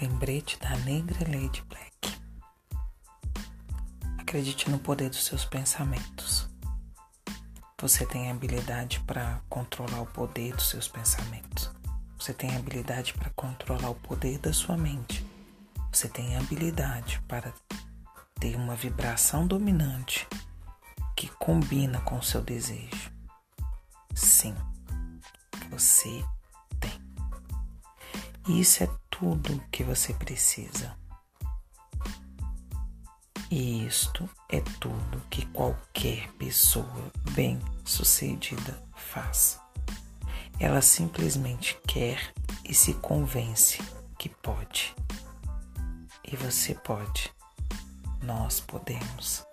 lembrete da negra Lady Black. Acredite no poder dos seus pensamentos. Você tem habilidade para controlar o poder dos seus pensamentos. Você tem habilidade para controlar o poder da sua mente. Você tem habilidade para ter uma vibração dominante que combina com o seu desejo. Sim, você tem. E isso é tudo que você precisa. E isto é tudo que qualquer pessoa bem-sucedida faz. Ela simplesmente quer e se convence que pode. E você pode. Nós podemos.